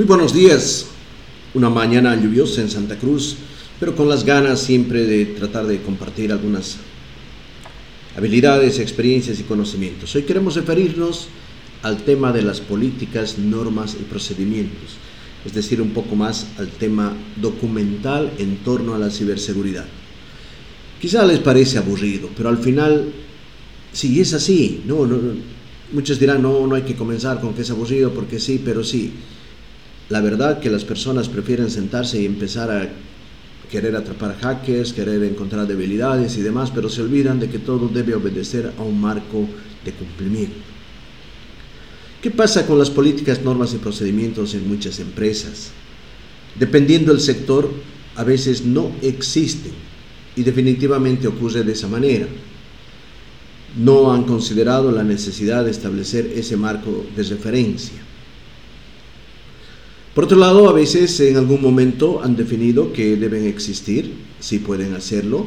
Muy buenos días. Una mañana lluviosa en Santa Cruz, pero con las ganas siempre de tratar de compartir algunas habilidades, experiencias y conocimientos. Hoy queremos referirnos al tema de las políticas, normas y procedimientos, es decir, un poco más al tema documental en torno a la ciberseguridad. Quizá les parece aburrido, pero al final, sí, es así. No, no, muchos dirán, no, no hay que comenzar con que es aburrido porque sí, pero sí. La verdad que las personas prefieren sentarse y empezar a querer atrapar hackers, querer encontrar debilidades y demás, pero se olvidan de que todo debe obedecer a un marco de cumplimiento. ¿Qué pasa con las políticas, normas y procedimientos en muchas empresas? Dependiendo del sector, a veces no existen y definitivamente ocurre de esa manera. No han considerado la necesidad de establecer ese marco de referencia. Por otro lado, a veces en algún momento han definido que deben existir, sí pueden hacerlo,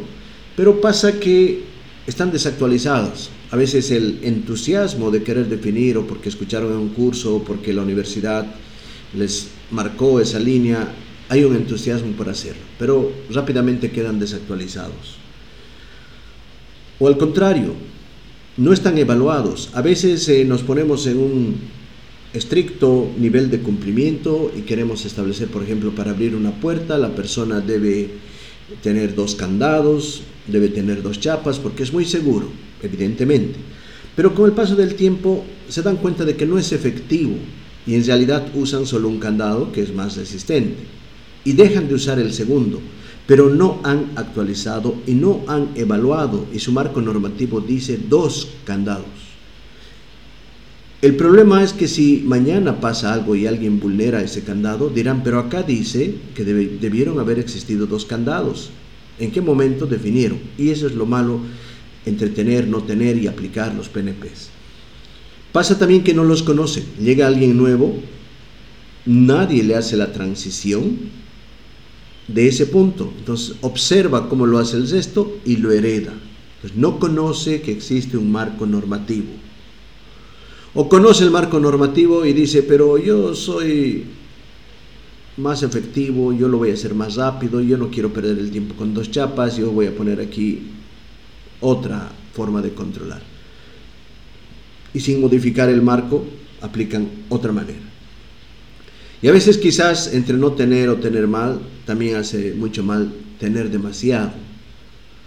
pero pasa que están desactualizados. A veces el entusiasmo de querer definir o porque escucharon en un curso o porque la universidad les marcó esa línea, hay un entusiasmo por hacerlo, pero rápidamente quedan desactualizados. O al contrario, no están evaluados. A veces eh, nos ponemos en un estricto nivel de cumplimiento y queremos establecer, por ejemplo, para abrir una puerta, la persona debe tener dos candados, debe tener dos chapas, porque es muy seguro, evidentemente. Pero con el paso del tiempo se dan cuenta de que no es efectivo y en realidad usan solo un candado que es más resistente y dejan de usar el segundo, pero no han actualizado y no han evaluado y su marco normativo dice dos candados. El problema es que si mañana pasa algo y alguien vulnera ese candado, dirán, pero acá dice que debieron haber existido dos candados. ¿En qué momento definieron? Y eso es lo malo entre tener, no tener y aplicar los PNPs. Pasa también que no los conocen. Llega alguien nuevo, nadie le hace la transición de ese punto. Entonces observa cómo lo hace el resto y lo hereda. no conoce que existe un marco normativo. O conoce el marco normativo y dice, pero yo soy más efectivo, yo lo voy a hacer más rápido, yo no quiero perder el tiempo con dos chapas, yo voy a poner aquí otra forma de controlar. Y sin modificar el marco, aplican otra manera. Y a veces quizás entre no tener o tener mal, también hace mucho mal tener demasiado.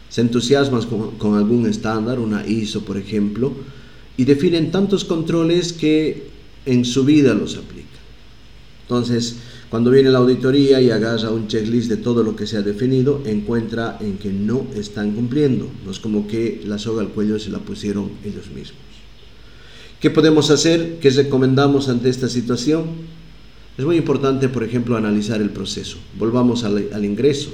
Se entusiasman con, con algún estándar, una ISO por ejemplo, y definen tantos controles que en su vida los aplica. Entonces, cuando viene la auditoría y agarra un checklist de todo lo que se ha definido, encuentra en que no están cumpliendo. No es como que la soga al cuello se la pusieron ellos mismos. ¿Qué podemos hacer? ¿Qué recomendamos ante esta situación? Es muy importante, por ejemplo, analizar el proceso. Volvamos al, al ingreso.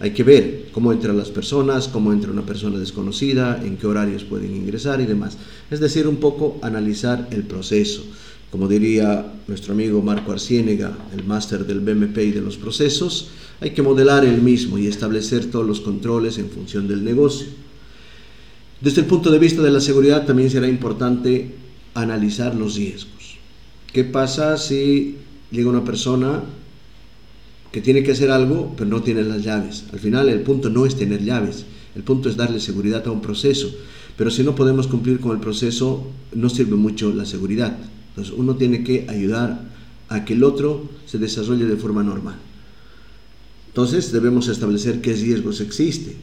Hay que ver cómo entran las personas, cómo entra una persona desconocida, en qué horarios pueden ingresar y demás. Es decir, un poco analizar el proceso. Como diría nuestro amigo Marco Arciénega, el máster del BMP y de los procesos, hay que modelar el mismo y establecer todos los controles en función del negocio. Desde el punto de vista de la seguridad también será importante analizar los riesgos. ¿Qué pasa si llega una persona que tiene que hacer algo, pero no tiene las llaves. Al final el punto no es tener llaves, el punto es darle seguridad a un proceso. Pero si no podemos cumplir con el proceso, no sirve mucho la seguridad. Entonces uno tiene que ayudar a que el otro se desarrolle de forma normal. Entonces debemos establecer qué riesgos existen.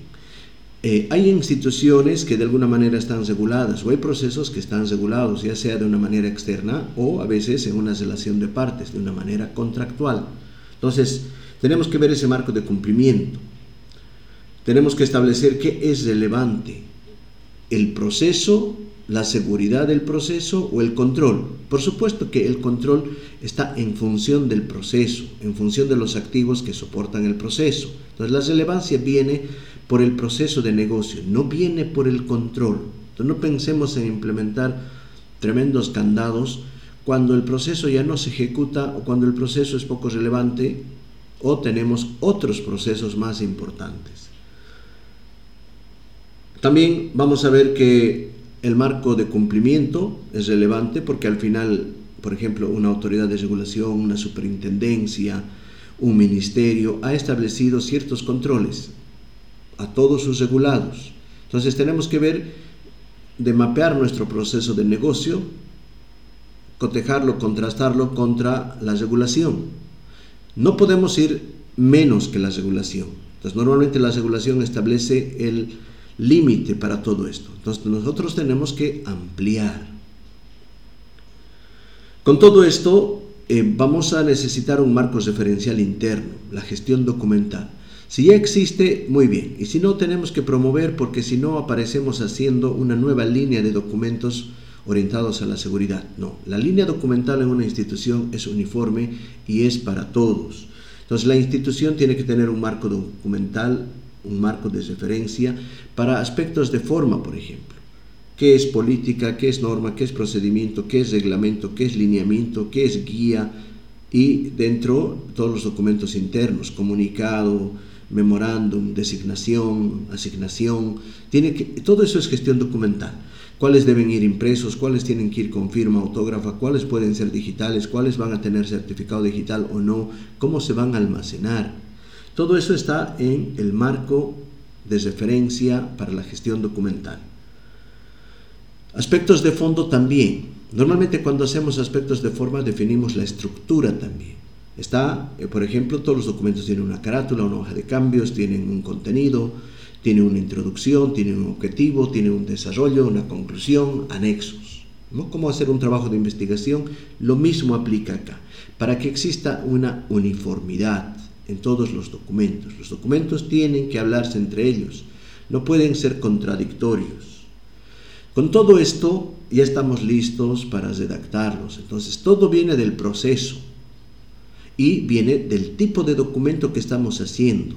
Eh, hay instituciones que de alguna manera están reguladas o hay procesos que están regulados, ya sea de una manera externa o a veces en una relación de partes, de una manera contractual. Entonces, tenemos que ver ese marco de cumplimiento. Tenemos que establecer qué es relevante, el proceso, la seguridad del proceso o el control. Por supuesto que el control está en función del proceso, en función de los activos que soportan el proceso. Entonces la relevancia viene por el proceso de negocio, no viene por el control. Entonces no pensemos en implementar tremendos candados cuando el proceso ya no se ejecuta o cuando el proceso es poco relevante o tenemos otros procesos más importantes. También vamos a ver que el marco de cumplimiento es relevante porque al final por ejemplo, una autoridad de regulación, una superintendencia, un ministerio, ha establecido ciertos controles a todos sus regulados. Entonces tenemos que ver de mapear nuestro proceso de negocio, cotejarlo, contrastarlo contra la regulación. No podemos ir menos que la regulación. Entonces normalmente la regulación establece el límite para todo esto. Entonces nosotros tenemos que ampliar. Con todo esto eh, vamos a necesitar un marco referencial interno, la gestión documental. Si ya existe, muy bien. Y si no, tenemos que promover porque si no aparecemos haciendo una nueva línea de documentos orientados a la seguridad. No, la línea documental en una institución es uniforme y es para todos. Entonces la institución tiene que tener un marco documental un marco de referencia para aspectos de forma, por ejemplo. ¿Qué es política? ¿Qué es norma? ¿Qué es procedimiento? ¿Qué es reglamento? ¿Qué es lineamiento? ¿Qué es guía? Y dentro todos los documentos internos, comunicado, memorándum, designación, asignación, tiene que, todo eso es gestión documental. ¿Cuáles deben ir impresos? ¿Cuáles tienen que ir con firma autógrafa? ¿Cuáles pueden ser digitales? ¿Cuáles van a tener certificado digital o no? ¿Cómo se van a almacenar? Todo eso está en el marco de referencia para la gestión documental. Aspectos de fondo también. Normalmente cuando hacemos aspectos de forma definimos la estructura también. Está, eh, por ejemplo, todos los documentos tienen una carátula, una hoja de cambios, tienen un contenido, tienen una introducción, tienen un objetivo, tienen un desarrollo, una conclusión, anexos. ¿no? ¿Cómo hacer un trabajo de investigación? Lo mismo aplica acá, para que exista una uniformidad en todos los documentos. Los documentos tienen que hablarse entre ellos, no pueden ser contradictorios. Con todo esto ya estamos listos para redactarlos. Entonces todo viene del proceso y viene del tipo de documento que estamos haciendo.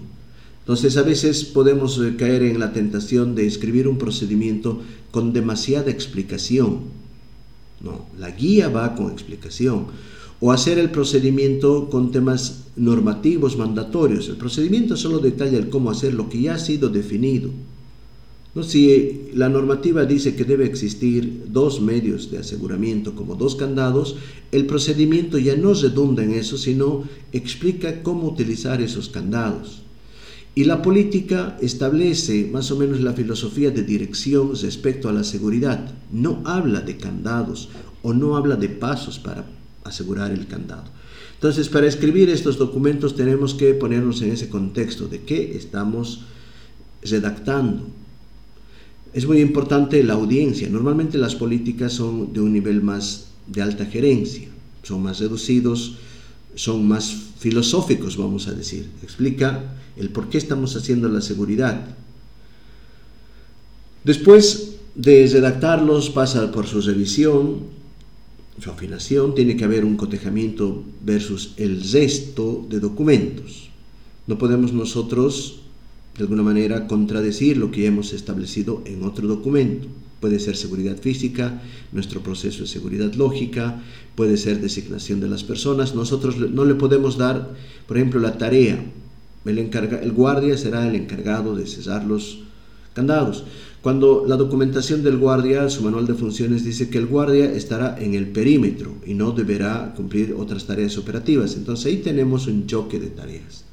Entonces a veces podemos eh, caer en la tentación de escribir un procedimiento con demasiada explicación. No, la guía va con explicación o hacer el procedimiento con temas normativos mandatorios. El procedimiento solo detalla cómo hacer lo que ya ha sido definido. ¿No? Si la normativa dice que debe existir dos medios de aseguramiento como dos candados, el procedimiento ya no redunda en eso, sino explica cómo utilizar esos candados. Y la política establece más o menos la filosofía de dirección respecto a la seguridad. No habla de candados o no habla de pasos para asegurar el candado. Entonces, para escribir estos documentos tenemos que ponernos en ese contexto de qué estamos redactando. Es muy importante la audiencia. Normalmente las políticas son de un nivel más de alta gerencia, son más reducidos, son más filosóficos, vamos a decir. Explica el por qué estamos haciendo la seguridad. Después de redactarlos pasa por su revisión, su afinación, tiene que haber un cotejamiento versus el resto de documentos. No podemos nosotros, de alguna manera, contradecir lo que hemos establecido en otro documento. Puede ser seguridad física, nuestro proceso de seguridad lógica, puede ser designación de las personas. Nosotros no le podemos dar, por ejemplo, la tarea. El, el guardia será el encargado de cesar los candados. Cuando la documentación del guardia, su manual de funciones dice que el guardia estará en el perímetro y no deberá cumplir otras tareas operativas. Entonces ahí tenemos un choque de tareas.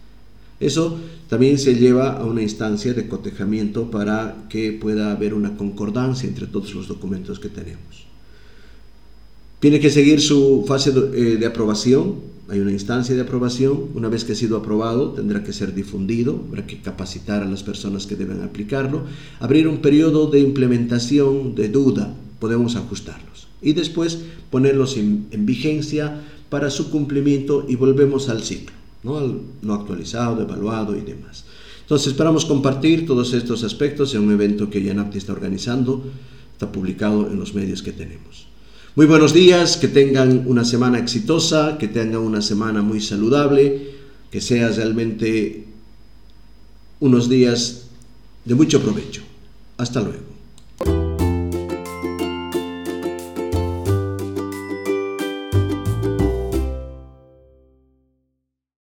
Eso también se lleva a una instancia de cotejamiento para que pueda haber una concordancia entre todos los documentos que tenemos. Tiene que seguir su fase de, eh, aprobación, hay una instancia de aprobación, una vez que ha sido aprobado tendrá que ser difundido, habrá que capacitar a las personas que deben aplicarlo, abrir un periodo de implementación de duda, podemos ajustarlos. Y después ponerlos en, vigencia para su cumplimiento y volvemos al ciclo, ¿no? actualizado, evaluado y demás. Entonces esperamos compartir todos estos aspectos en un evento que Yanapti está organizando, está publicado en los medios que tenemos. Muy buenos días, que tengan una semana exitosa, que tengan una semana muy saludable, que sea realmente unos días de mucho provecho. Hasta luego.